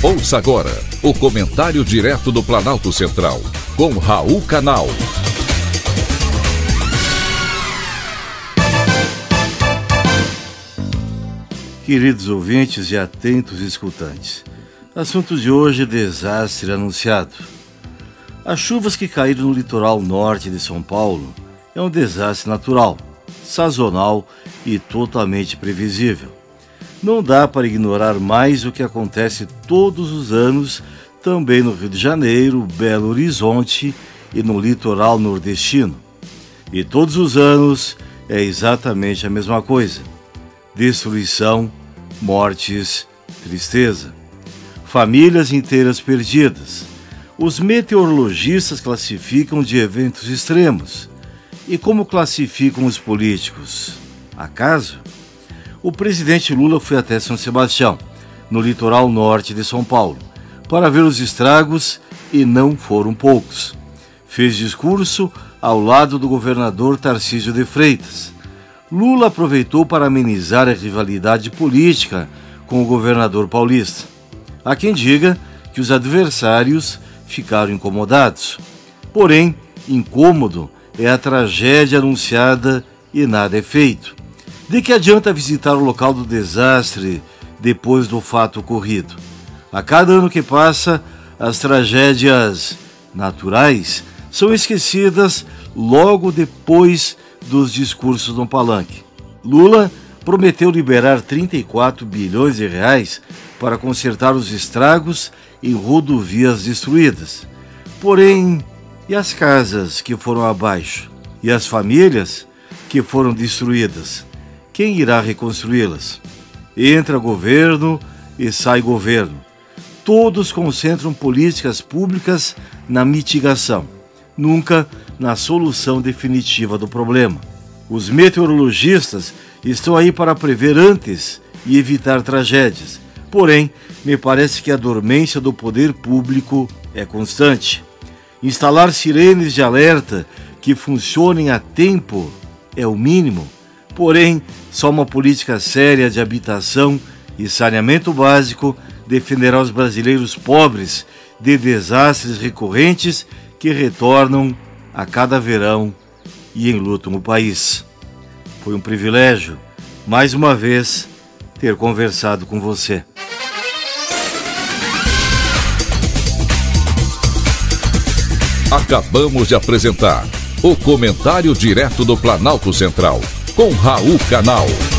Ouça agora o comentário direto do Planalto Central, com Raul Canal. Queridos ouvintes e atentos escutantes, assunto de hoje: desastre anunciado. As chuvas que caíram no litoral norte de São Paulo é um desastre natural, sazonal e totalmente previsível. Não dá para ignorar mais o que acontece todos os anos também no Rio de Janeiro, Belo Horizonte e no litoral nordestino. E todos os anos é exatamente a mesma coisa: destruição, mortes, tristeza. Famílias inteiras perdidas. Os meteorologistas classificam de eventos extremos. E como classificam os políticos? Acaso? O presidente Lula foi até São Sebastião, no litoral norte de São Paulo, para ver os estragos e não foram poucos. Fez discurso ao lado do governador Tarcísio de Freitas. Lula aproveitou para amenizar a rivalidade política com o governador paulista. Há quem diga que os adversários ficaram incomodados. Porém, incômodo é a tragédia anunciada e nada é feito. De que adianta visitar o local do desastre depois do fato ocorrido? A cada ano que passa, as tragédias naturais são esquecidas logo depois dos discursos no palanque. Lula prometeu liberar 34 bilhões de reais para consertar os estragos em rodovias destruídas. Porém, e as casas que foram abaixo? E as famílias que foram destruídas? Quem irá reconstruí-las? Entra governo e sai governo. Todos concentram políticas públicas na mitigação, nunca na solução definitiva do problema. Os meteorologistas estão aí para prever antes e evitar tragédias. Porém, me parece que a dormência do poder público é constante. Instalar sirenes de alerta que funcionem a tempo é o mínimo Porém, só uma política séria de habitação e saneamento básico defenderá os brasileiros pobres de desastres recorrentes que retornam a cada verão e enlutam o país. Foi um privilégio, mais uma vez, ter conversado com você. Acabamos de apresentar o Comentário Direto do Planalto Central com Raul Canal.